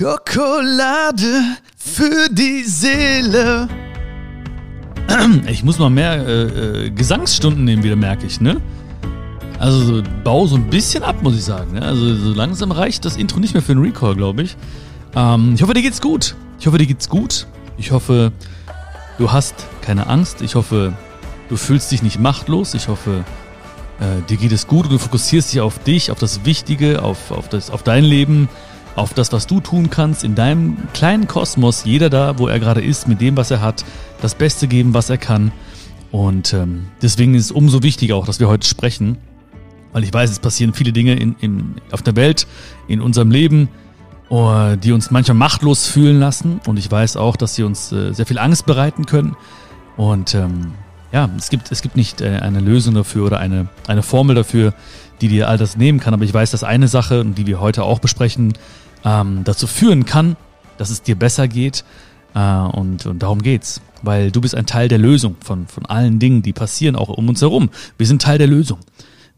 Schokolade für die Seele. Ich muss mal mehr äh, äh, Gesangsstunden nehmen, wieder merke ich, ne? Also so, bau so ein bisschen ab, muss ich sagen. Ne? Also so langsam reicht das Intro nicht mehr für einen Recall, glaube ich. Ähm, ich hoffe, dir geht's gut. Ich hoffe, dir geht's gut. Ich hoffe, du hast keine Angst. Ich hoffe, du fühlst dich nicht machtlos. Ich hoffe, äh, dir geht es gut und du fokussierst dich auf dich, auf das Wichtige, auf, auf, das, auf dein Leben auf das, was du tun kannst, in deinem kleinen Kosmos, jeder da, wo er gerade ist, mit dem, was er hat, das Beste geben, was er kann. Und ähm, deswegen ist es umso wichtiger auch, dass wir heute sprechen, weil ich weiß, es passieren viele Dinge in, in, auf der Welt, in unserem Leben, uh, die uns manchmal machtlos fühlen lassen. Und ich weiß auch, dass sie uns äh, sehr viel Angst bereiten können. Und ähm, ja, es gibt, es gibt nicht äh, eine Lösung dafür oder eine, eine Formel dafür, die dir all das nehmen kann. Aber ich weiß, dass eine Sache, die wir heute auch besprechen, ähm, dazu führen kann, dass es dir besser geht. Äh, und, und darum geht's. Weil du bist ein Teil der Lösung von, von allen Dingen, die passieren, auch um uns herum. Wir sind Teil der Lösung.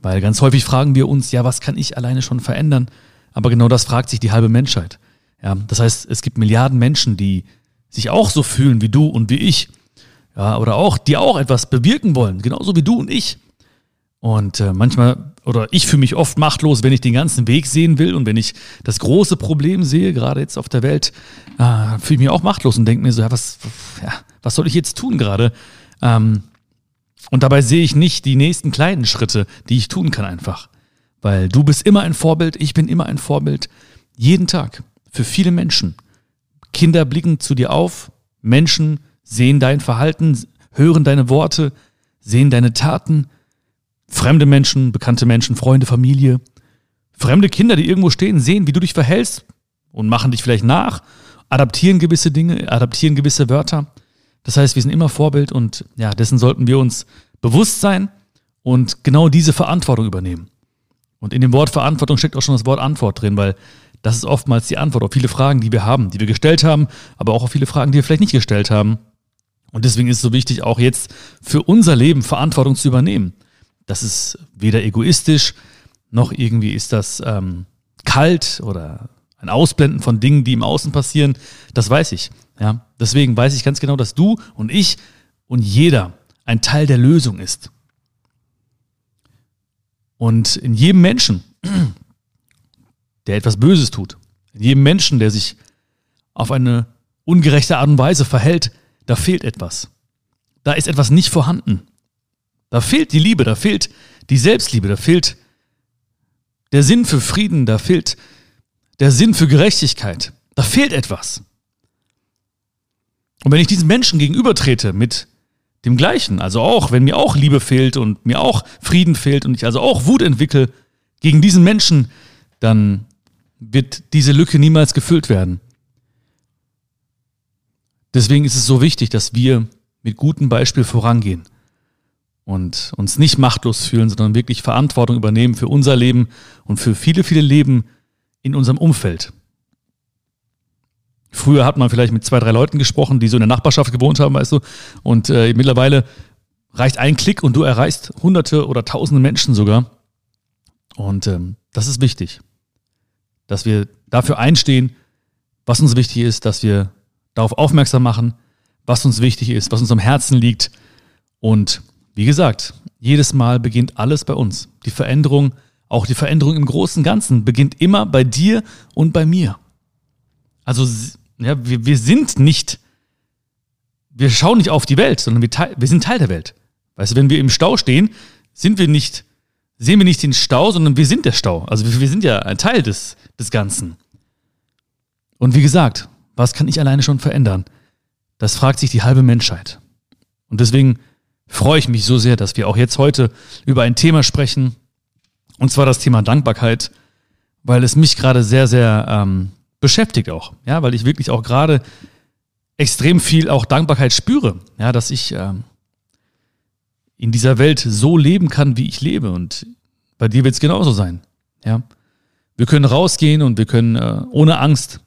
Weil ganz häufig fragen wir uns, ja, was kann ich alleine schon verändern? Aber genau das fragt sich die halbe Menschheit. Ja, das heißt, es gibt Milliarden Menschen, die sich auch so fühlen wie du und wie ich. Ja, oder auch, die auch etwas bewirken wollen, genauso wie du und ich. Und äh, manchmal, oder ich fühle mich oft machtlos, wenn ich den ganzen Weg sehen will und wenn ich das große Problem sehe, gerade jetzt auf der Welt, äh, fühle ich mich auch machtlos und denke mir so, ja, was, ja, was soll ich jetzt tun gerade? Ähm, und dabei sehe ich nicht die nächsten kleinen Schritte, die ich tun kann einfach. Weil du bist immer ein Vorbild, ich bin immer ein Vorbild. Jeden Tag. Für viele Menschen. Kinder blicken zu dir auf, Menschen sehen dein Verhalten, hören deine Worte, sehen deine Taten Fremde Menschen, bekannte Menschen, Freunde, Familie, fremde Kinder, die irgendwo stehen, sehen, wie du dich verhältst und machen dich vielleicht nach, adaptieren gewisse Dinge, adaptieren gewisse Wörter. Das heißt, wir sind immer Vorbild und ja, dessen sollten wir uns bewusst sein und genau diese Verantwortung übernehmen. Und in dem Wort Verantwortung steckt auch schon das Wort Antwort drin, weil das ist oftmals die Antwort auf viele Fragen, die wir haben, die wir gestellt haben, aber auch auf viele Fragen, die wir vielleicht nicht gestellt haben. Und deswegen ist es so wichtig, auch jetzt für unser Leben Verantwortung zu übernehmen. Das ist weder egoistisch, noch irgendwie ist das ähm, kalt oder ein Ausblenden von Dingen, die im Außen passieren. Das weiß ich. Ja? Deswegen weiß ich ganz genau, dass du und ich und jeder ein Teil der Lösung ist. Und in jedem Menschen, der etwas Böses tut, in jedem Menschen, der sich auf eine ungerechte Art und Weise verhält, da fehlt etwas. Da ist etwas nicht vorhanden. Da fehlt die Liebe, da fehlt die Selbstliebe, da fehlt der Sinn für Frieden, da fehlt der Sinn für Gerechtigkeit. Da fehlt etwas. Und wenn ich diesen Menschen gegenübertrete mit dem Gleichen, also auch, wenn mir auch Liebe fehlt und mir auch Frieden fehlt und ich also auch Wut entwickle gegen diesen Menschen, dann wird diese Lücke niemals gefüllt werden. Deswegen ist es so wichtig, dass wir mit gutem Beispiel vorangehen und uns nicht machtlos fühlen, sondern wirklich Verantwortung übernehmen für unser Leben und für viele, viele Leben in unserem Umfeld. Früher hat man vielleicht mit zwei, drei Leuten gesprochen, die so in der Nachbarschaft gewohnt haben, weißt du, und äh, mittlerweile reicht ein Klick und du erreichst hunderte oder tausende Menschen sogar. Und ähm, das ist wichtig, dass wir dafür einstehen, was uns wichtig ist, dass wir darauf aufmerksam machen, was uns wichtig ist, was uns am Herzen liegt und wie gesagt, jedes Mal beginnt alles bei uns. Die Veränderung, auch die Veränderung im großen Ganzen, beginnt immer bei dir und bei mir. Also, ja, wir, wir sind nicht, wir schauen nicht auf die Welt, sondern wir, wir sind Teil der Welt. Weißt du, wenn wir im Stau stehen, sind wir nicht, sehen wir nicht den Stau, sondern wir sind der Stau. Also wir, wir sind ja ein Teil des, des Ganzen. Und wie gesagt, was kann ich alleine schon verändern? Das fragt sich die halbe Menschheit. Und deswegen freue ich mich so sehr, dass wir auch jetzt heute über ein Thema sprechen, und zwar das Thema Dankbarkeit, weil es mich gerade sehr, sehr ähm, beschäftigt auch, ja, weil ich wirklich auch gerade extrem viel auch Dankbarkeit spüre, ja, dass ich ähm, in dieser Welt so leben kann, wie ich lebe und bei dir wird es genauso sein, ja. Wir können rausgehen und wir können äh, ohne Angst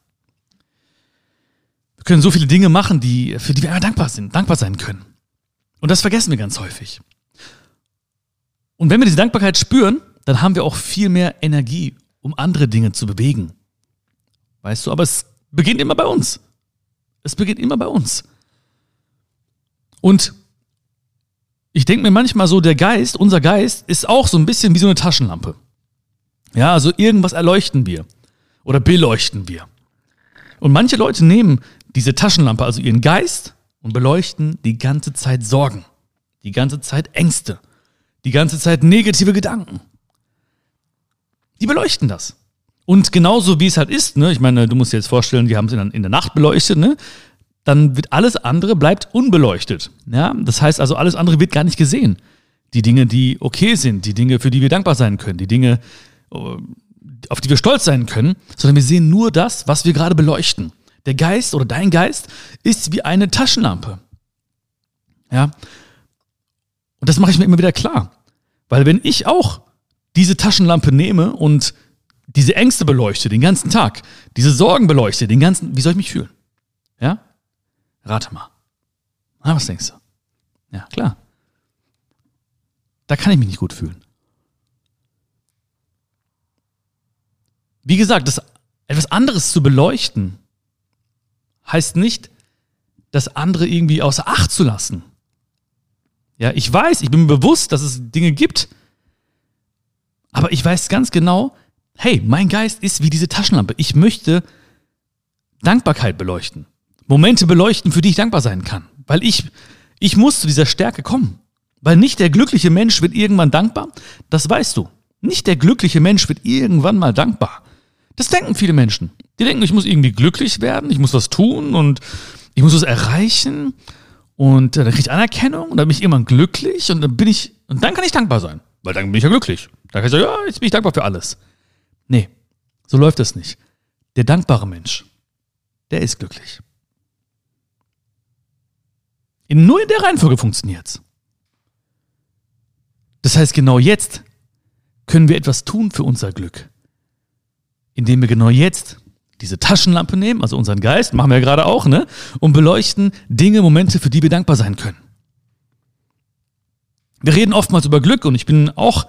wir können so viele Dinge machen, die, für die wir dankbar sind, dankbar sein können. Und das vergessen wir ganz häufig. Und wenn wir diese Dankbarkeit spüren, dann haben wir auch viel mehr Energie, um andere Dinge zu bewegen. Weißt du, aber es beginnt immer bei uns. Es beginnt immer bei uns. Und ich denke mir manchmal so, der Geist, unser Geist, ist auch so ein bisschen wie so eine Taschenlampe. Ja, also irgendwas erleuchten wir oder beleuchten wir. Und manche Leute nehmen diese Taschenlampe, also ihren Geist, und beleuchten die ganze Zeit Sorgen, die ganze Zeit Ängste, die ganze Zeit negative Gedanken. Die beleuchten das. Und genauso wie es halt ist, ne, ich meine, du musst dir jetzt vorstellen, die haben es in, in der Nacht beleuchtet, ne? Dann wird alles andere bleibt unbeleuchtet. Ja? Das heißt also, alles andere wird gar nicht gesehen. Die Dinge, die okay sind, die Dinge, für die wir dankbar sein können, die Dinge, äh, auf die wir stolz sein können, sondern wir sehen nur das, was wir gerade beleuchten. Der Geist oder dein Geist ist wie eine Taschenlampe. Ja. Und das mache ich mir immer wieder klar. Weil wenn ich auch diese Taschenlampe nehme und diese Ängste beleuchte den ganzen Tag, diese Sorgen beleuchte den ganzen, wie soll ich mich fühlen? Ja? Rate mal. Ah, was denkst du? Ja, klar. Da kann ich mich nicht gut fühlen. Wie gesagt, das etwas anderes zu beleuchten, heißt nicht, das andere irgendwie außer Acht zu lassen. Ja, ich weiß, ich bin mir bewusst, dass es Dinge gibt, aber ich weiß ganz genau, hey, mein Geist ist wie diese Taschenlampe. Ich möchte Dankbarkeit beleuchten. Momente beleuchten, für die ich dankbar sein kann. Weil ich, ich muss zu dieser Stärke kommen. Weil nicht der glückliche Mensch wird irgendwann dankbar. Das weißt du. Nicht der glückliche Mensch wird irgendwann mal dankbar. Das denken viele Menschen. Die denken, ich muss irgendwie glücklich werden, ich muss was tun und ich muss was erreichen und dann kriege ich Anerkennung und dann bin ich irgendwann glücklich und dann bin ich, und dann kann ich dankbar sein. Weil dann bin ich ja glücklich. Dann kann ich sagen, ja, jetzt bin ich dankbar für alles. Nee, so läuft das nicht. Der dankbare Mensch, der ist glücklich. In, nur in der Reihenfolge funktioniert's. Das heißt, genau jetzt können wir etwas tun für unser Glück. Indem wir genau jetzt diese Taschenlampe nehmen, also unseren Geist, machen wir ja gerade auch, ne? Und beleuchten Dinge, Momente, für die wir dankbar sein können. Wir reden oftmals über Glück und ich bin auch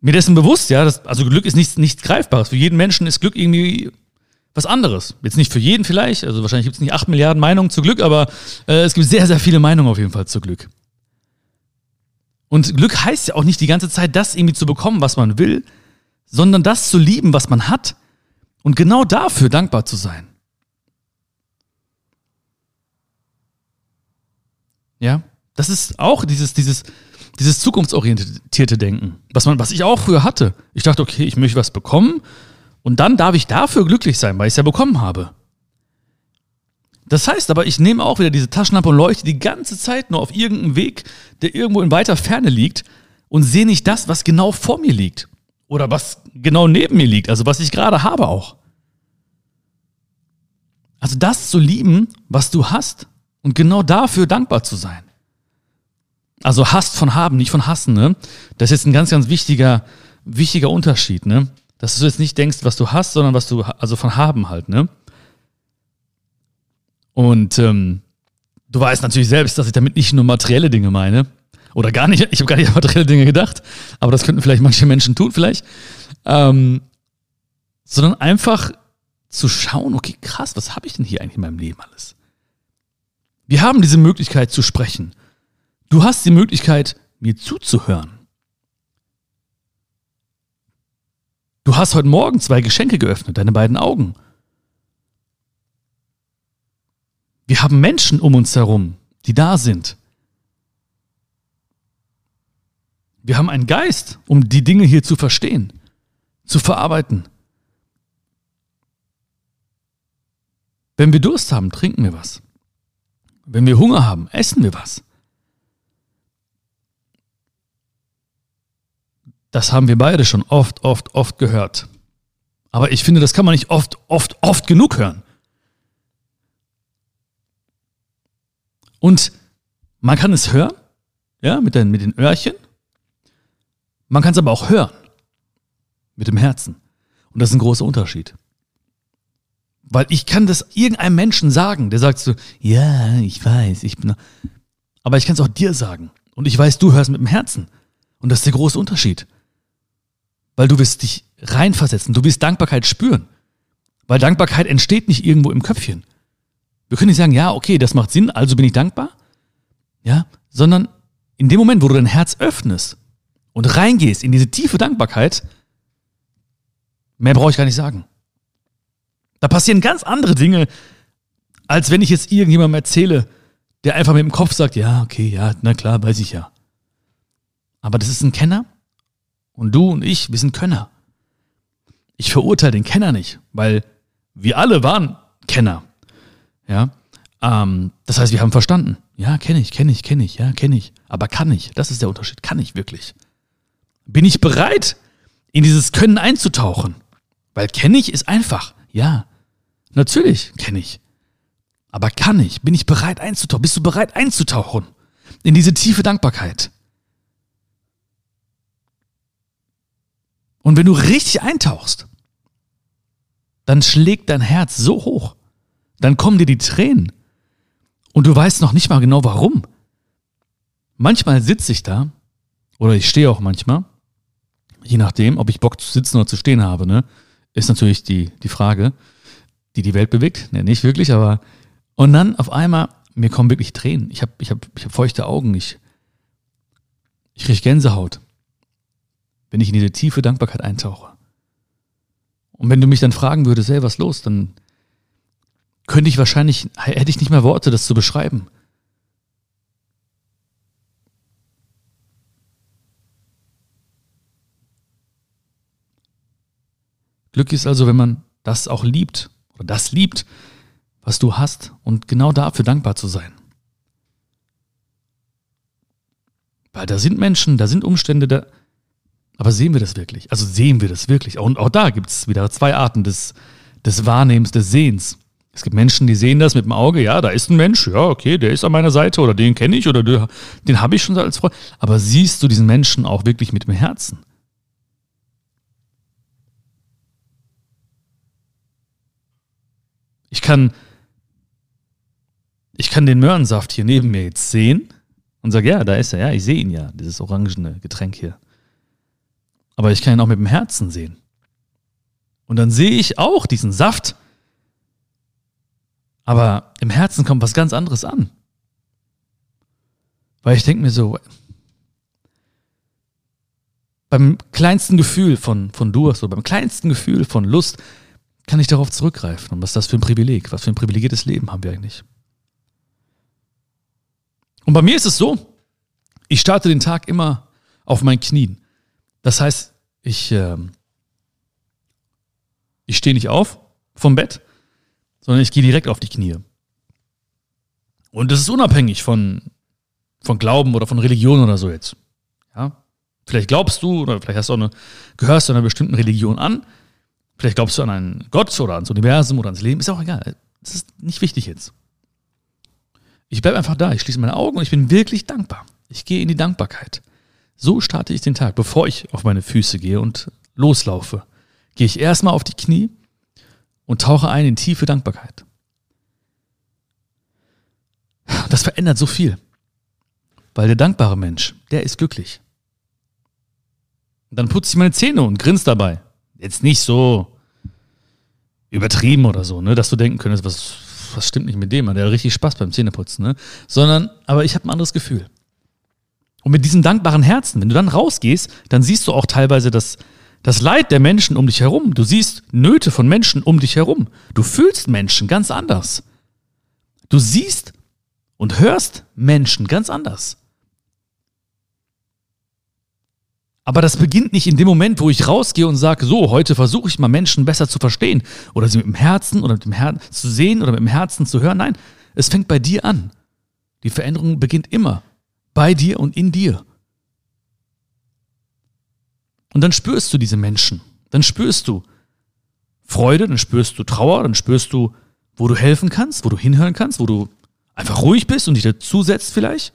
mir dessen bewusst, ja, dass, also Glück ist nichts, nichts Greifbares. Für jeden Menschen ist Glück irgendwie was anderes. Jetzt nicht für jeden vielleicht, also wahrscheinlich gibt es nicht acht Milliarden Meinungen zu Glück, aber äh, es gibt sehr, sehr viele Meinungen auf jeden Fall zu Glück. Und Glück heißt ja auch nicht die ganze Zeit, das irgendwie zu bekommen, was man will, sondern das zu lieben, was man hat und genau dafür dankbar zu sein. Ja, das ist auch dieses, dieses, dieses zukunftsorientierte Denken, was man, was ich auch früher hatte. Ich dachte, okay, ich möchte was bekommen und dann darf ich dafür glücklich sein, weil ich es ja bekommen habe. Das heißt aber, ich nehme auch wieder diese Taschenlampe und leuchte die ganze Zeit nur auf irgendeinem Weg, der irgendwo in weiter Ferne liegt und sehe nicht das, was genau vor mir liegt. Oder was genau neben mir liegt, also was ich gerade habe auch. Also das zu lieben, was du hast und genau dafür dankbar zu sein. Also hast von haben, nicht von hassen, ne? Das ist jetzt ein ganz, ganz wichtiger, wichtiger Unterschied, ne? Dass du jetzt nicht denkst, was du hast, sondern was du, also von haben halt, ne? Und ähm, du weißt natürlich selbst, dass ich damit nicht nur materielle Dinge meine. Oder gar nicht, ich habe gar nicht an materielle Dinge gedacht, aber das könnten vielleicht manche Menschen tun, vielleicht. Ähm, sondern einfach zu schauen, okay, krass, was habe ich denn hier eigentlich in meinem Leben alles? Wir haben diese Möglichkeit zu sprechen. Du hast die Möglichkeit, mir zuzuhören. Du hast heute Morgen zwei Geschenke geöffnet, deine beiden Augen. Wir haben Menschen um uns herum, die da sind. Wir haben einen Geist, um die Dinge hier zu verstehen, zu verarbeiten. Wenn wir Durst haben, trinken wir was. Wenn wir Hunger haben, essen wir was. Das haben wir beide schon oft, oft, oft gehört. Aber ich finde, das kann man nicht oft, oft, oft genug hören. Und man kann es hören, ja, mit den, mit den Öhrchen. Man kann es aber auch hören. Mit dem Herzen. Und das ist ein großer Unterschied. Weil ich kann das irgendeinem Menschen sagen, der sagt so, ja, ich weiß, ich bin. Aber ich kann es auch dir sagen. Und ich weiß, du hörst mit dem Herzen. Und das ist der große Unterschied. Weil du wirst dich reinversetzen, du wirst Dankbarkeit spüren. Weil Dankbarkeit entsteht nicht irgendwo im Köpfchen. Wir können nicht sagen, ja, okay, das macht Sinn, also bin ich dankbar. Ja, sondern in dem Moment, wo du dein Herz öffnest und reingehst in diese tiefe Dankbarkeit, mehr brauche ich gar nicht sagen. Da passieren ganz andere Dinge, als wenn ich jetzt irgendjemandem erzähle, der einfach mit dem Kopf sagt, ja, okay, ja, na klar, weiß ich ja. Aber das ist ein Kenner und du und ich, wir sind Könner. Ich verurteile den Kenner nicht, weil wir alle waren Kenner. Ja, ähm, das heißt, wir haben verstanden. Ja, kenne ich, kenne ich, kenne ich, ja, kenne ich. Aber kann ich? Das ist der Unterschied. Kann ich wirklich? Bin ich bereit, in dieses Können einzutauchen? Weil kenne ich ist einfach. Ja, natürlich kenne ich. Aber kann ich? Bin ich bereit einzutauchen? Bist du bereit einzutauchen in diese tiefe Dankbarkeit? Und wenn du richtig eintauchst, dann schlägt dein Herz so hoch, dann kommen dir die Tränen und du weißt noch nicht mal genau warum. Manchmal sitze ich da oder ich stehe auch manchmal, je nachdem, ob ich Bock zu sitzen oder zu stehen habe, ne, ist natürlich die, die Frage, die die Welt bewegt. Ne, nicht wirklich, aber und dann auf einmal, mir kommen wirklich Tränen. Ich habe ich hab, ich hab feuchte Augen. Ich, ich kriege Gänsehaut, wenn ich in diese tiefe Dankbarkeit eintauche. Und wenn du mich dann fragen würdest, hey, was los, dann könnte ich wahrscheinlich, hätte ich nicht mehr Worte, das zu beschreiben. Glück ist also, wenn man das auch liebt oder das liebt, was du hast und genau dafür dankbar zu sein. Weil da sind Menschen, da sind Umstände, da, aber sehen wir das wirklich? Also sehen wir das wirklich? Und auch da gibt es wieder zwei Arten des, des Wahrnehmens, des Sehens. Es gibt Menschen, die sehen das mit dem Auge, ja, da ist ein Mensch, ja, okay, der ist an meiner Seite oder den kenne ich oder den, den habe ich schon als Freund. Aber siehst du diesen Menschen auch wirklich mit dem Herzen? Ich kann ich kann den Möhrensaft hier neben mir jetzt sehen und sage, ja, da ist er, ja, ich sehe ihn ja, dieses orangene Getränk hier. Aber ich kann ihn auch mit dem Herzen sehen. Und dann sehe ich auch diesen Saft. Aber im Herzen kommt was ganz anderes an. Weil ich denke mir so, beim kleinsten Gefühl von, von Durst oder beim kleinsten Gefühl von Lust kann ich darauf zurückgreifen. Und was ist das für ein Privileg? Was für ein privilegiertes Leben haben wir eigentlich? Und bei mir ist es so, ich starte den Tag immer auf meinen Knien. Das heißt, ich, äh, ich stehe nicht auf vom Bett, sondern ich gehe direkt auf die Knie. Und das ist unabhängig von, von Glauben oder von Religion oder so jetzt. Ja? Vielleicht glaubst du oder vielleicht hast du auch eine, gehörst du einer bestimmten Religion an. Vielleicht glaubst du an einen Gott oder ans Universum oder ans Leben. Ist auch egal. Das ist nicht wichtig jetzt. Ich bleibe einfach da, ich schließe meine Augen und ich bin wirklich dankbar. Ich gehe in die Dankbarkeit. So starte ich den Tag, bevor ich auf meine Füße gehe und loslaufe. Gehe ich erstmal auf die Knie und tauche ein in tiefe Dankbarkeit. Das verändert so viel. Weil der dankbare Mensch, der ist glücklich. Und dann putze ich meine Zähne und grinse dabei. Jetzt nicht so übertrieben oder so, ne, dass du denken könntest, was, was stimmt nicht mit dem, der hat richtig Spaß beim Zähneputzen, ne? Sondern, aber ich habe ein anderes Gefühl. Und mit diesem dankbaren Herzen, wenn du dann rausgehst, dann siehst du auch teilweise das, das Leid der Menschen um dich herum. Du siehst Nöte von Menschen um dich herum. Du fühlst Menschen ganz anders. Du siehst und hörst Menschen ganz anders. Aber das beginnt nicht in dem Moment, wo ich rausgehe und sage, so, heute versuche ich mal Menschen besser zu verstehen oder sie mit dem Herzen oder mit dem Herzen zu sehen oder mit dem Herzen zu hören. Nein, es fängt bei dir an. Die Veränderung beginnt immer bei dir und in dir. Und dann spürst du diese Menschen. Dann spürst du Freude, dann spürst du Trauer, dann spürst du, wo du helfen kannst, wo du hinhören kannst, wo du einfach ruhig bist und dich dazusetzt vielleicht.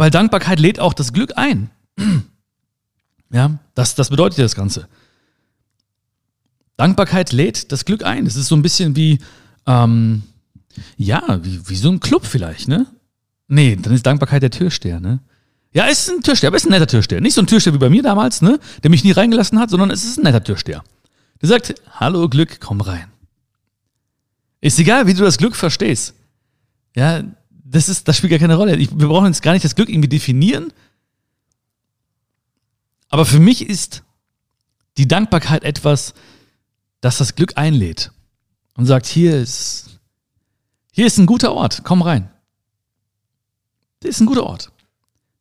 Weil Dankbarkeit lädt auch das Glück ein. Ja, das, das bedeutet ja das Ganze. Dankbarkeit lädt das Glück ein. Es ist so ein bisschen wie, ähm, ja, wie, wie so ein Club vielleicht, ne? Nee, dann ist Dankbarkeit der Türsteher, ne? Ja, es ist ein Türsteher, aber ist ein netter Türsteher. Nicht so ein Türsteher wie bei mir damals, ne? Der mich nie reingelassen hat, sondern es ist ein netter Türsteher. Der sagt, hallo Glück, komm rein. Ist egal, wie du das Glück verstehst. Ja, das ist, das spielt gar keine Rolle. Ich, wir brauchen jetzt gar nicht das Glück irgendwie definieren. Aber für mich ist die Dankbarkeit etwas, das das Glück einlädt und sagt, hier ist, hier ist ein guter Ort, komm rein. Das ist ein guter Ort.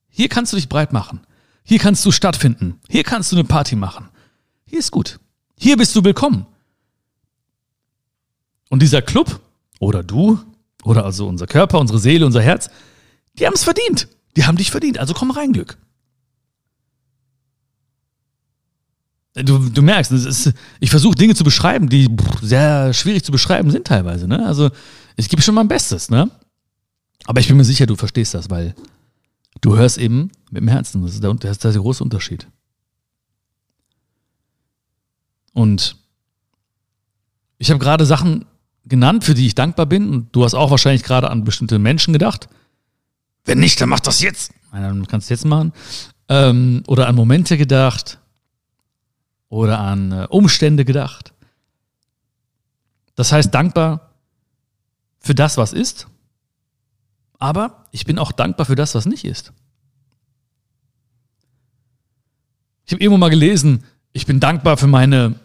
Hier kannst du dich breit machen. Hier kannst du stattfinden. Hier kannst du eine Party machen. Hier ist gut. Hier bist du willkommen. Und dieser Club oder du oder also unser Körper, unsere Seele, unser Herz, die haben es verdient. Die haben dich verdient. Also komm rein, Glück. Du, du merkst, ist, ich versuche Dinge zu beschreiben, die sehr schwierig zu beschreiben sind teilweise. Ne? Also ich gebe schon mein Bestes. Ne? Aber ich bin mir sicher, du verstehst das, weil du hörst eben mit dem Herzen. Das ist der, das ist der große Unterschied. Und ich habe gerade Sachen genannt, für die ich dankbar bin. Und du hast auch wahrscheinlich gerade an bestimmte Menschen gedacht. Wenn nicht, dann mach das jetzt. Nein, dann kannst du jetzt machen. Ähm, oder an Momente gedacht. Oder an äh, Umstände gedacht. Das heißt, dankbar für das, was ist. Aber ich bin auch dankbar für das, was nicht ist. Ich habe irgendwo mal gelesen, ich bin dankbar für meine,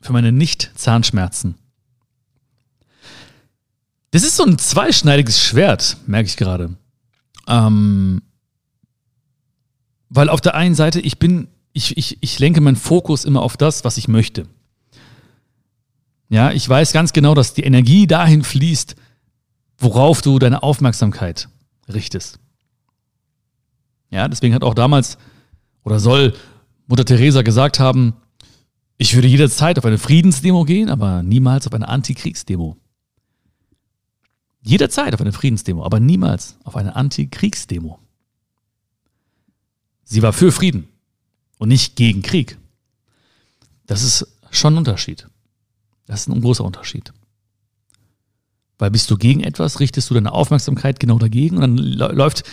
für meine Nicht-Zahnschmerzen. Das ist so ein zweischneidiges Schwert, merke ich gerade. Ähm, weil auf der einen Seite, ich bin, ich, ich, ich lenke meinen Fokus immer auf das, was ich möchte. Ja, ich weiß ganz genau, dass die Energie dahin fließt, worauf du deine Aufmerksamkeit richtest. Ja, deswegen hat auch damals oder soll Mutter Teresa gesagt haben, ich würde jederzeit auf eine Friedensdemo gehen, aber niemals auf eine Antikriegsdemo. Jederzeit auf eine Friedensdemo, aber niemals auf eine Antikriegsdemo. Sie war für Frieden und nicht gegen Krieg. Das ist schon ein Unterschied. Das ist ein großer Unterschied. Weil bist du gegen etwas, richtest du deine Aufmerksamkeit genau dagegen und dann läuft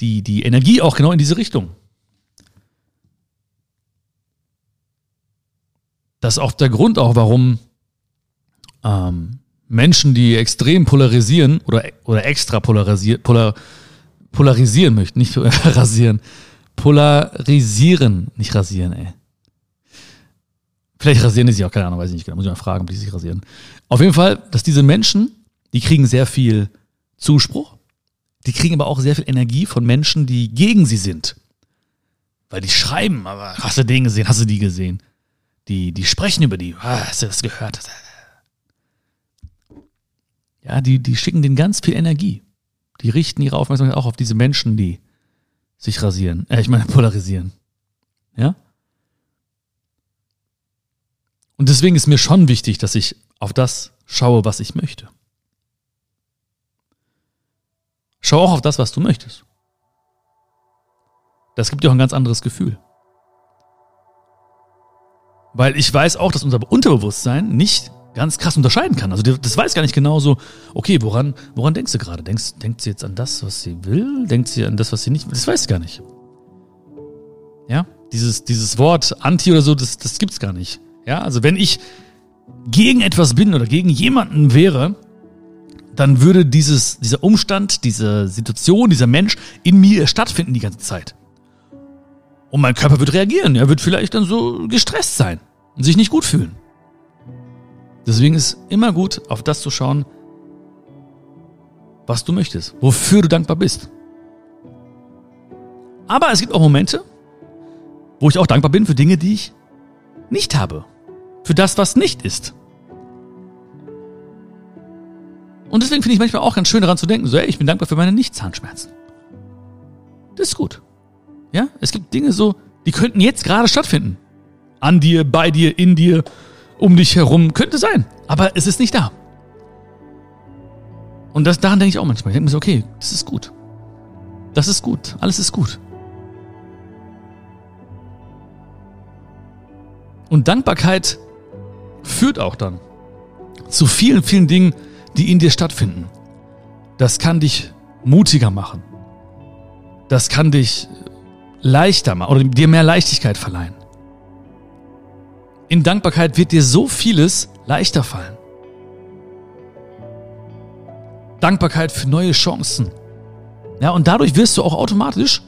die, die Energie auch genau in diese Richtung. Das ist auch der Grund auch, warum ähm, Menschen, die extrem polarisieren oder, oder extra polarisieren, polar, polarisieren möchten, nicht rasieren, polarisieren, nicht rasieren, ey. Vielleicht rasieren die sich auch, keine Ahnung, weiß ich nicht genau, muss ich mal fragen, ob die sich rasieren. Auf jeden Fall, dass diese Menschen, die kriegen sehr viel Zuspruch, die kriegen aber auch sehr viel Energie von Menschen, die gegen sie sind. Weil die schreiben, aber hast du den gesehen, hast du die gesehen? Die, die sprechen über die, hast du das gehört? Ja, die, die schicken denen ganz viel Energie. Die richten ihre Aufmerksamkeit auch auf diese Menschen, die sich rasieren. Äh, ich meine, polarisieren. Ja? Und deswegen ist mir schon wichtig, dass ich auf das schaue, was ich möchte. Schau auch auf das, was du möchtest. Das gibt dir auch ein ganz anderes Gefühl. Weil ich weiß auch, dass unser Unterbewusstsein nicht ganz krass unterscheiden kann. Also das weiß gar nicht genau so, okay, woran, woran denkst du gerade? Denkst, denkt sie jetzt an das, was sie will? Denkt sie an das, was sie nicht will? Das weiß sie gar nicht. Ja, dieses, dieses Wort Anti oder so, das, das gibt's gar nicht. Ja, also wenn ich gegen etwas bin oder gegen jemanden wäre, dann würde dieses, dieser Umstand, diese Situation, dieser Mensch in mir stattfinden die ganze Zeit. Und mein Körper wird reagieren. Er wird vielleicht dann so gestresst sein und sich nicht gut fühlen. Deswegen ist immer gut, auf das zu schauen, was du möchtest, wofür du dankbar bist. Aber es gibt auch Momente, wo ich auch dankbar bin für Dinge, die ich nicht habe. Für das, was nicht ist. Und deswegen finde ich manchmal auch ganz schön daran zu denken, so, ey, ich bin dankbar für meine Nicht-Zahnschmerzen. Das ist gut. Ja, es gibt Dinge so, die könnten jetzt gerade stattfinden. An dir, bei dir, in dir, um dich herum. Könnte sein. Aber es ist nicht da. Und das, daran denke ich auch manchmal. Ich denke mir so, okay, das ist gut. Das ist gut. Alles ist gut. Und Dankbarkeit führt auch dann zu vielen, vielen Dingen, die in dir stattfinden. Das kann dich mutiger machen. Das kann dich leichter machen oder dir mehr Leichtigkeit verleihen. In Dankbarkeit wird dir so vieles leichter fallen. Dankbarkeit für neue Chancen. Ja, und dadurch wirst du auch automatisch,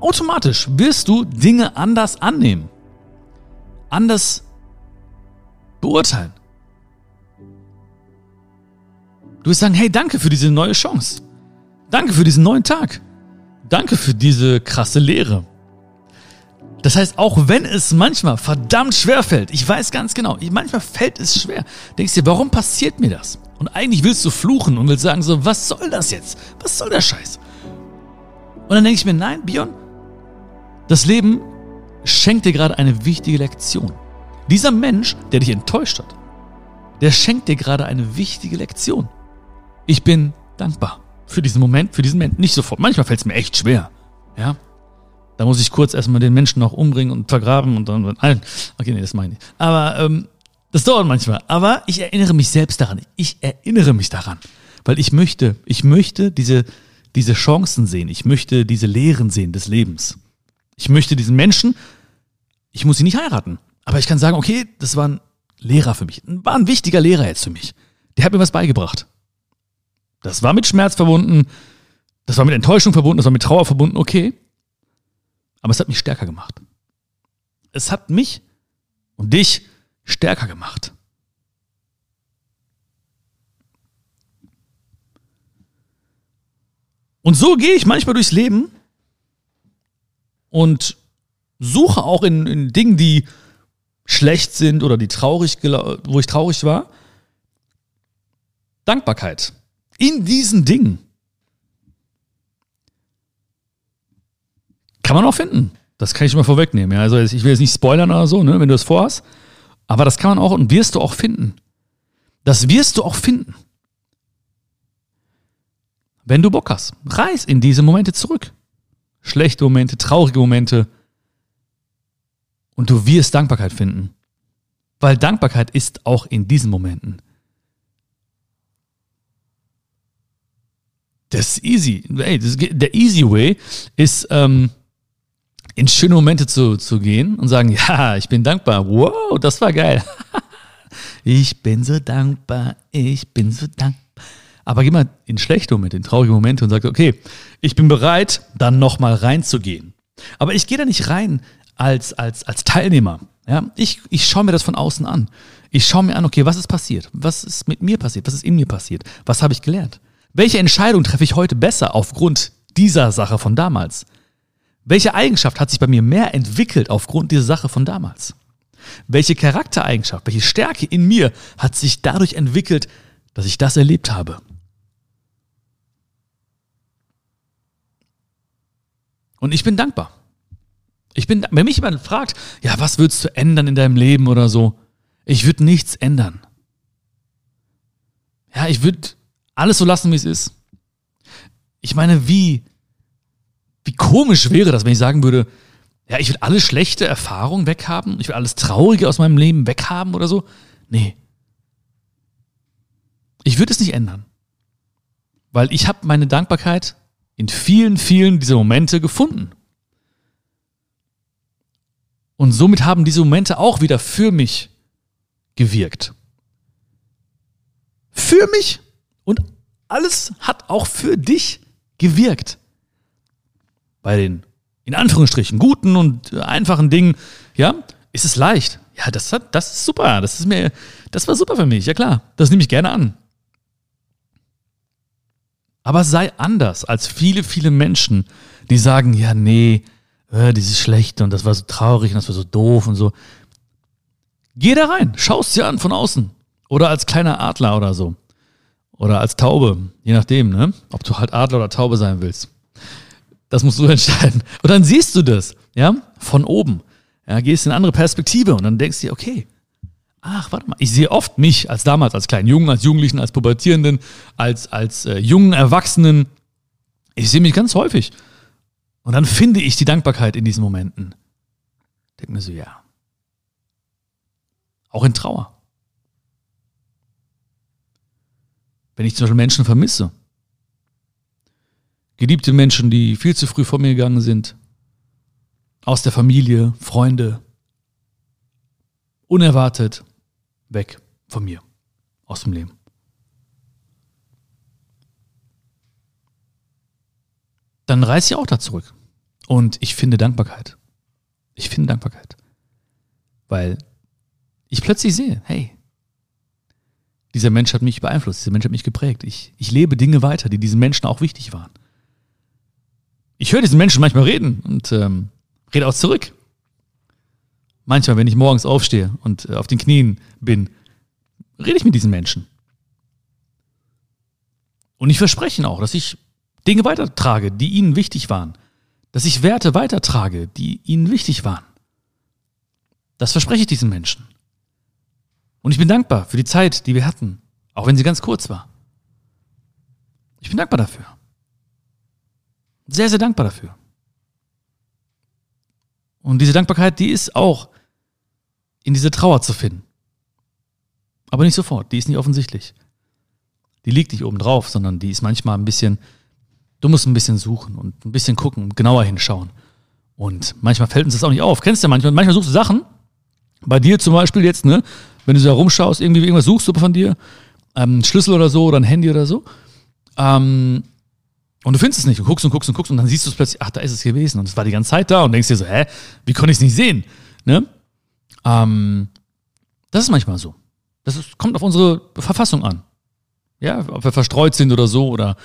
automatisch wirst du Dinge anders annehmen. Anders beurteilen. Du wirst sagen, hey, danke für diese neue Chance. Danke für diesen neuen Tag. Danke für diese krasse Lehre. Das heißt, auch wenn es manchmal verdammt schwer fällt, ich weiß ganz genau, manchmal fällt es schwer, denkst dir, warum passiert mir das? Und eigentlich willst du fluchen und willst sagen so, was soll das jetzt? Was soll der Scheiß? Und dann denke ich mir, nein, Björn, das Leben schenkt dir gerade eine wichtige Lektion. Dieser Mensch, der dich enttäuscht hat, der schenkt dir gerade eine wichtige Lektion. Ich bin dankbar für diesen Moment, für diesen Moment. Nicht sofort. Manchmal fällt es mir echt schwer. Ja. Da muss ich kurz erstmal den Menschen noch umbringen und vergraben und dann. Okay, nee, das meine ich. Aber ähm, das dauert manchmal. Aber ich erinnere mich selbst daran. Ich erinnere mich daran. Weil ich möchte, ich möchte diese, diese Chancen sehen. Ich möchte diese Lehren sehen des Lebens. Ich möchte diesen Menschen, ich muss sie nicht heiraten. Aber ich kann sagen, okay, das war ein Lehrer für mich. War ein wichtiger Lehrer jetzt für mich. Der hat mir was beigebracht. Das war mit Schmerz verbunden, das war mit Enttäuschung verbunden, das war mit Trauer verbunden, okay. Aber es hat mich stärker gemacht. Es hat mich und dich stärker gemacht. Und so gehe ich manchmal durchs Leben und suche auch in, in Dingen, die schlecht sind oder die traurig, wo ich traurig war, Dankbarkeit in diesen Dingen kann man auch finden. Das kann ich schon mal vorwegnehmen. Ja. Also ich will jetzt nicht spoilern oder so, ne, wenn du es vorhast. Aber das kann man auch und wirst du auch finden. Das wirst du auch finden. Wenn du Bock hast, reis in diese Momente zurück. Schlechte Momente, traurige Momente. Und du wirst Dankbarkeit finden. Weil Dankbarkeit ist auch in diesen Momenten. Das ist easy. Ey, das, der easy way ist, ähm, in schöne Momente zu, zu gehen und sagen, ja, ich bin dankbar. Wow, das war geil. ich bin so dankbar, ich bin so dankbar. Aber geh mal in schlechte Momente, in traurige Momente und sag, okay, ich bin bereit, dann nochmal reinzugehen. Aber ich gehe da nicht rein als, als, als Teilnehmer. Ja, ich, ich schaue mir das von außen an. Ich schaue mir an, okay, was ist passiert? Was ist mit mir passiert? Was ist in mir passiert? Was habe ich gelernt? Welche Entscheidung treffe ich heute besser aufgrund dieser Sache von damals? Welche Eigenschaft hat sich bei mir mehr entwickelt aufgrund dieser Sache von damals? Welche Charaktereigenschaft, welche Stärke in mir hat sich dadurch entwickelt, dass ich das erlebt habe? Und ich bin dankbar. Ich bin, wenn mich jemand fragt, ja, was würdest du ändern in deinem Leben oder so? Ich würde nichts ändern. Ja, ich würde alles so lassen, wie es ist. Ich meine, wie, wie komisch wäre das, wenn ich sagen würde, ja, ich will alle schlechte Erfahrungen weghaben, ich will alles Traurige aus meinem Leben weghaben oder so. Nee. Ich würde es nicht ändern. Weil ich habe meine Dankbarkeit in vielen, vielen dieser Momente gefunden. Und somit haben diese Momente auch wieder für mich gewirkt. Für mich und alles hat auch für dich gewirkt. Bei den, in Anführungsstrichen, guten und einfachen Dingen, ja, ist es leicht. Ja, das hat, das ist super. Das ist mir, das war super für mich. Ja klar, das nehme ich gerne an. Aber sei anders als viele, viele Menschen, die sagen, ja, nee, äh, dieses Schlechte und das war so traurig und das war so doof und so. Geh da rein, schau es dir an von außen. Oder als kleiner Adler oder so. Oder als Taube, je nachdem, ne? Ob du halt Adler oder Taube sein willst. Das musst du entscheiden. Und dann siehst du das, ja, von oben. Ja, gehst in eine andere Perspektive und dann denkst du dir, okay, ach, warte mal, ich sehe oft mich als damals, als kleinen Jungen, als Jugendlichen, als Pubertierenden, als, als äh, jungen Erwachsenen. Ich sehe mich ganz häufig. Und dann finde ich die Dankbarkeit in diesen Momenten. Denk mir so, ja. Auch in Trauer. Wenn ich zum Beispiel Menschen vermisse. Geliebte Menschen, die viel zu früh vor mir gegangen sind. Aus der Familie, Freunde. unerwartet weg von mir, aus dem Leben. Dann reise ich auch da zurück. Und ich finde Dankbarkeit. Ich finde Dankbarkeit. Weil ich plötzlich sehe, hey, dieser Mensch hat mich beeinflusst, dieser Mensch hat mich geprägt. Ich, ich lebe Dinge weiter, die diesen Menschen auch wichtig waren. Ich höre diesen Menschen manchmal reden und ähm, rede auch zurück. Manchmal, wenn ich morgens aufstehe und äh, auf den Knien bin, rede ich mit diesen Menschen. Und ich verspreche ihnen auch, dass ich Dinge weitertrage, die ihnen wichtig waren. Dass ich Werte weitertrage, die ihnen wichtig waren. Das verspreche ich diesen Menschen. Und ich bin dankbar für die Zeit, die wir hatten, auch wenn sie ganz kurz war. Ich bin dankbar dafür. Sehr, sehr dankbar dafür. Und diese Dankbarkeit, die ist auch in diese Trauer zu finden. Aber nicht sofort, die ist nicht offensichtlich. Die liegt nicht oben drauf, sondern die ist manchmal ein bisschen, du musst ein bisschen suchen und ein bisschen gucken und genauer hinschauen. Und manchmal fällt uns das auch nicht auf. Kennst du ja manchmal, manchmal suchst du Sachen, bei dir zum Beispiel jetzt, ne, wenn du so rumschaust, irgendwie irgendwas suchst du von dir, ähm, Schlüssel oder so oder ein Handy oder so, ähm, und du findest es nicht, du guckst und guckst und guckst und dann siehst du es plötzlich, ach, da ist es gewesen und es war die ganze Zeit da und denkst dir so, hä, wie konnte ich es nicht sehen? Ne? Ähm, das ist manchmal so. Das ist, kommt auf unsere Verfassung an. Ja, ob wir verstreut sind oder so oder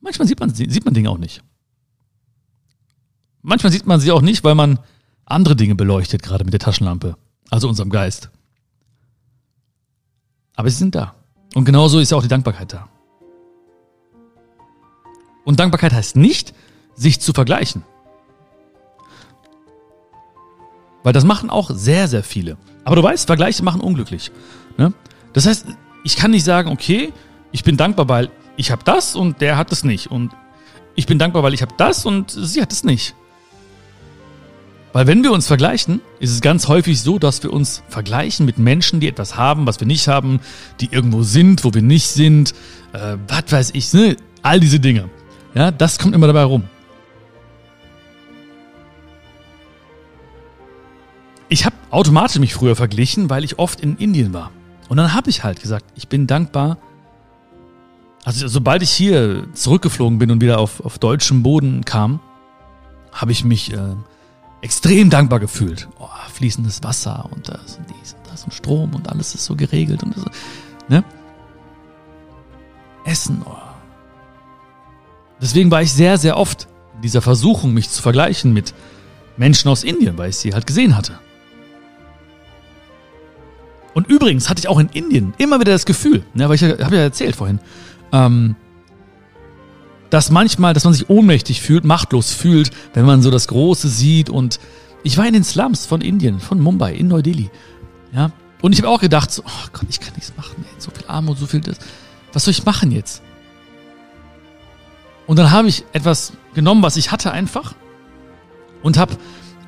manchmal sieht man, sieht man Dinge auch nicht. Manchmal sieht man sie auch nicht, weil man andere Dinge beleuchtet, gerade mit der Taschenlampe, also unserem Geist. Aber sie sind da. Und genauso ist ja auch die Dankbarkeit da. Und Dankbarkeit heißt nicht, sich zu vergleichen. Weil das machen auch sehr, sehr viele. Aber du weißt, Vergleiche machen unglücklich. Ne? Das heißt, ich kann nicht sagen, okay, ich bin dankbar, weil ich habe das und der hat es nicht. Und ich bin dankbar, weil ich habe das und sie hat es nicht. Weil wenn wir uns vergleichen, ist es ganz häufig so, dass wir uns vergleichen mit Menschen, die etwas haben, was wir nicht haben, die irgendwo sind, wo wir nicht sind, äh, was weiß ich, ne? all diese Dinge. Ja, das kommt immer dabei rum. Ich habe automatisch mich früher verglichen, weil ich oft in Indien war. Und dann habe ich halt gesagt, ich bin dankbar. Also sobald ich hier zurückgeflogen bin und wieder auf, auf deutschem Boden kam, habe ich mich äh, extrem dankbar gefühlt. Oh, fließendes Wasser und das und dies und das und Strom und alles ist so geregelt und so, ne? Essen, oh, Deswegen war ich sehr, sehr oft in dieser Versuchung, mich zu vergleichen mit Menschen aus Indien, weil ich sie halt gesehen hatte. Und übrigens hatte ich auch in Indien immer wieder das Gefühl, ne, weil ich habe ja erzählt vorhin, ähm, dass manchmal, dass man sich ohnmächtig fühlt, machtlos fühlt, wenn man so das Große sieht. Und ich war in den Slums von Indien, von Mumbai, in Neu-Delhi. Ja. Und ich habe auch gedacht, so, oh Gott, ich kann nichts machen, ey, so viel Armut, so viel das. Was soll ich machen jetzt? Und dann habe ich etwas genommen, was ich hatte einfach und habe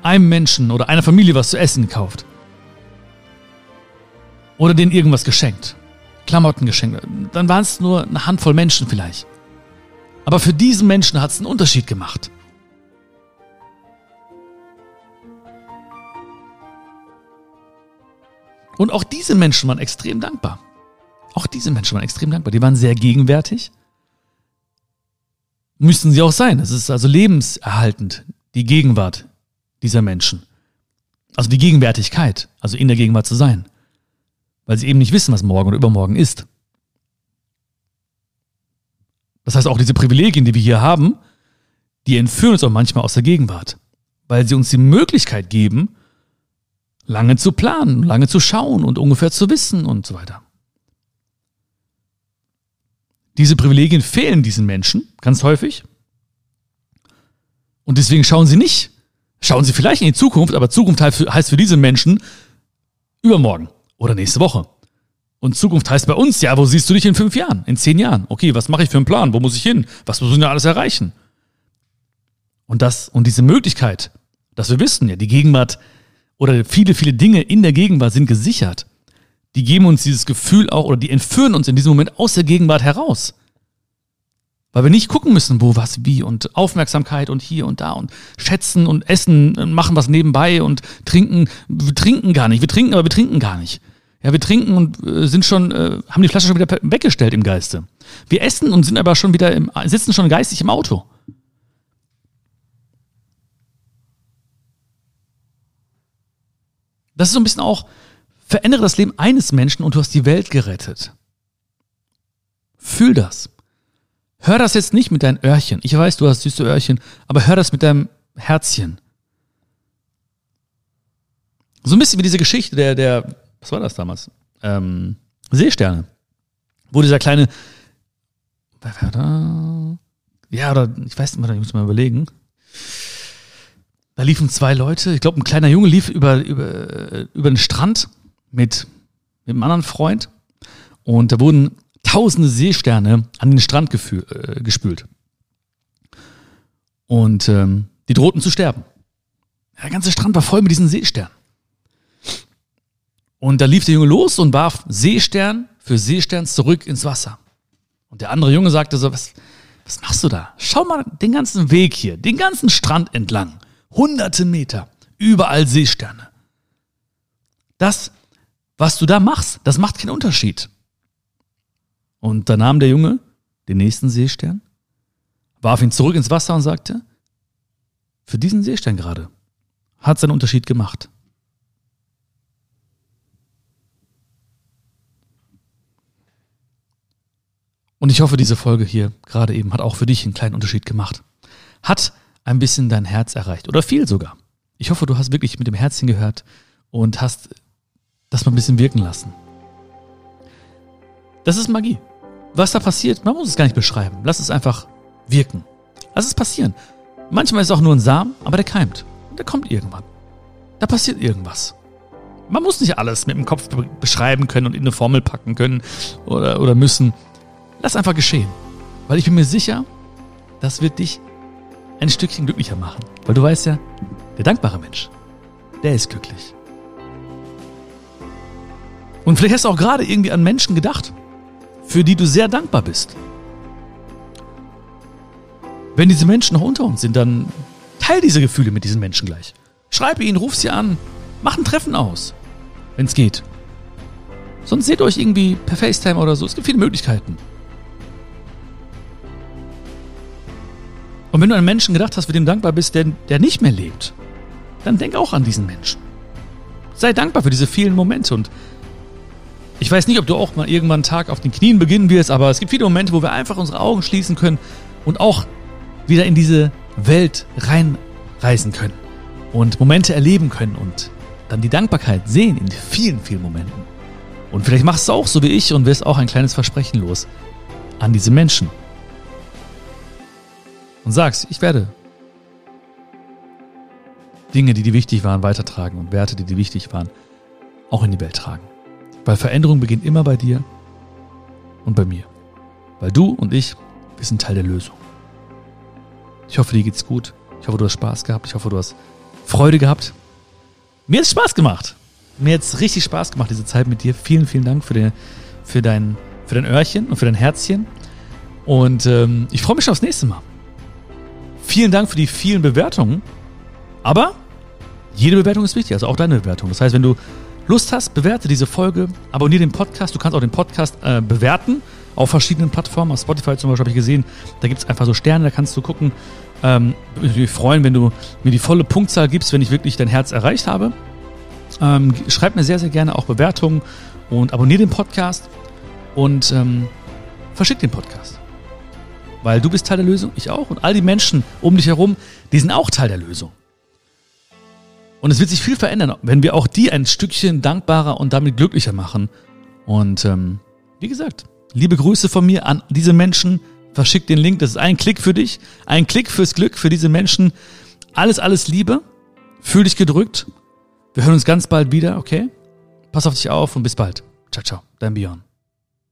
einem Menschen oder einer Familie was zu essen gekauft. Oder denen irgendwas geschenkt. Klamotten geschenkt. Dann waren es nur eine Handvoll Menschen vielleicht. Aber für diesen Menschen hat es einen Unterschied gemacht. Und auch diese Menschen waren extrem dankbar. Auch diese Menschen waren extrem dankbar. Die waren sehr gegenwärtig müssen sie auch sein. Es ist also lebenserhaltend, die Gegenwart dieser Menschen. Also die Gegenwärtigkeit, also in der Gegenwart zu sein. Weil sie eben nicht wissen, was morgen oder übermorgen ist. Das heißt, auch diese Privilegien, die wir hier haben, die entführen uns auch manchmal aus der Gegenwart. Weil sie uns die Möglichkeit geben, lange zu planen, lange zu schauen und ungefähr zu wissen und so weiter. Diese Privilegien fehlen diesen Menschen ganz häufig. Und deswegen schauen sie nicht, schauen sie vielleicht in die Zukunft, aber Zukunft heißt für diese Menschen übermorgen oder nächste Woche. Und Zukunft heißt bei uns, ja, wo siehst du dich in fünf Jahren, in zehn Jahren? Okay, was mache ich für einen Plan? Wo muss ich hin? Was muss ich denn alles erreichen? Und das, und diese Möglichkeit, dass wir wissen, ja, die Gegenwart oder viele, viele Dinge in der Gegenwart sind gesichert die geben uns dieses Gefühl auch oder die entführen uns in diesem Moment aus der Gegenwart heraus. Weil wir nicht gucken müssen, wo, was, wie und Aufmerksamkeit und hier und da und schätzen und essen und machen was nebenbei und trinken. Wir trinken gar nicht. Wir trinken, aber wir trinken gar nicht. Ja, wir trinken und äh, sind schon, äh, haben die Flasche schon wieder weggestellt im Geiste. Wir essen und sind aber schon wieder im, sitzen schon geistig im Auto. Das ist so ein bisschen auch, verändere das Leben eines Menschen und du hast die Welt gerettet. Fühl das. Hör das jetzt nicht mit deinen Öhrchen. Ich weiß, du hast süße Öhrchen, aber hör das mit deinem Herzchen. So ein bisschen wie diese Geschichte der, der, was war das damals? Ähm, Seesterne. Wo dieser kleine? Ja, oder ich weiß nicht, ich muss mal überlegen. Da liefen zwei Leute, ich glaube, ein kleiner Junge lief über, über, über den Strand mit, mit einem anderen Freund und da wurden tausende Seesterne an den Strand äh, gespült. Und ähm, die drohten zu sterben. Der ganze Strand war voll mit diesen Seesternen. Und da lief der Junge los und warf Seestern für Seestern zurück ins Wasser. Und der andere Junge sagte so, was, was machst du da? Schau mal den ganzen Weg hier, den ganzen Strand entlang hunderte Meter, überall Seesterne. Das, was du da machst, das macht keinen Unterschied. Und da nahm der Junge den nächsten Seestern, warf ihn zurück ins Wasser und sagte, für diesen Seestern gerade hat es einen Unterschied gemacht. Und ich hoffe, diese Folge hier gerade eben hat auch für dich einen kleinen Unterschied gemacht. Hat ein bisschen dein Herz erreicht oder viel sogar. Ich hoffe, du hast wirklich mit dem Herzen gehört und hast das mal ein bisschen wirken lassen. Das ist Magie. Was da passiert, man muss es gar nicht beschreiben. Lass es einfach wirken. Lass es passieren. Manchmal ist es auch nur ein Samen, aber der keimt. Und der kommt irgendwann. Da passiert irgendwas. Man muss nicht alles mit dem Kopf beschreiben können und in eine Formel packen können oder, oder müssen. Lass einfach geschehen. Weil ich bin mir sicher, das wird dich ein Stückchen glücklicher machen. Weil du weißt ja, der dankbare Mensch, der ist glücklich. Und vielleicht hast du auch gerade irgendwie an Menschen gedacht, für die du sehr dankbar bist. Wenn diese Menschen noch unter uns sind, dann teil diese Gefühle mit diesen Menschen gleich. Schreibe ihnen, ruf sie an, mach ein Treffen aus, wenn es geht. Sonst seht euch irgendwie per FaceTime oder so. Es gibt viele Möglichkeiten. Und wenn du an Menschen gedacht hast, für den du dankbar bist, der, der nicht mehr lebt, dann denk auch an diesen Menschen. Sei dankbar für diese vielen Momente und ich weiß nicht, ob du auch mal irgendwann einen Tag auf den Knien beginnen wirst, aber es gibt viele Momente, wo wir einfach unsere Augen schließen können und auch wieder in diese Welt reinreisen können und Momente erleben können und dann die Dankbarkeit sehen in vielen, vielen Momenten. Und vielleicht machst du auch so wie ich und wirst auch ein kleines Versprechen los an diese Menschen und sagst, ich werde Dinge, die dir wichtig waren, weitertragen und Werte, die dir wichtig waren, auch in die Welt tragen. Weil Veränderung beginnt immer bei dir und bei mir. Weil du und ich, wir sind Teil der Lösung. Ich hoffe, dir geht's gut. Ich hoffe, du hast Spaß gehabt. Ich hoffe, du hast Freude gehabt. Mir hat es Spaß gemacht. Mir hat es richtig Spaß gemacht, diese Zeit mit dir. Vielen, vielen Dank für, den, für, dein, für dein Öhrchen und für dein Herzchen. Und ähm, ich freue mich schon aufs nächste Mal. Vielen Dank für die vielen Bewertungen. Aber jede Bewertung ist wichtig, also auch deine Bewertung. Das heißt, wenn du Lust hast, bewerte diese Folge, abonniere den Podcast. Du kannst auch den Podcast äh, bewerten auf verschiedenen Plattformen. Auf Spotify zum Beispiel habe ich gesehen, da gibt es einfach so Sterne, da kannst du gucken. Ähm, würde mich freuen, wenn du mir die volle Punktzahl gibst, wenn ich wirklich dein Herz erreicht habe. Ähm, schreib mir sehr, sehr gerne auch Bewertungen und abonniere den Podcast und ähm, verschick den Podcast. Weil du bist Teil der Lösung, ich auch. Und all die Menschen um dich herum, die sind auch Teil der Lösung. Und es wird sich viel verändern, wenn wir auch die ein Stückchen dankbarer und damit glücklicher machen. Und ähm, wie gesagt, liebe Grüße von mir an diese Menschen. Verschick den Link, das ist ein Klick für dich, ein Klick fürs Glück für diese Menschen. Alles, alles Liebe. Fühl dich gedrückt. Wir hören uns ganz bald wieder, okay? Pass auf dich auf und bis bald. Ciao, ciao. Dein Björn.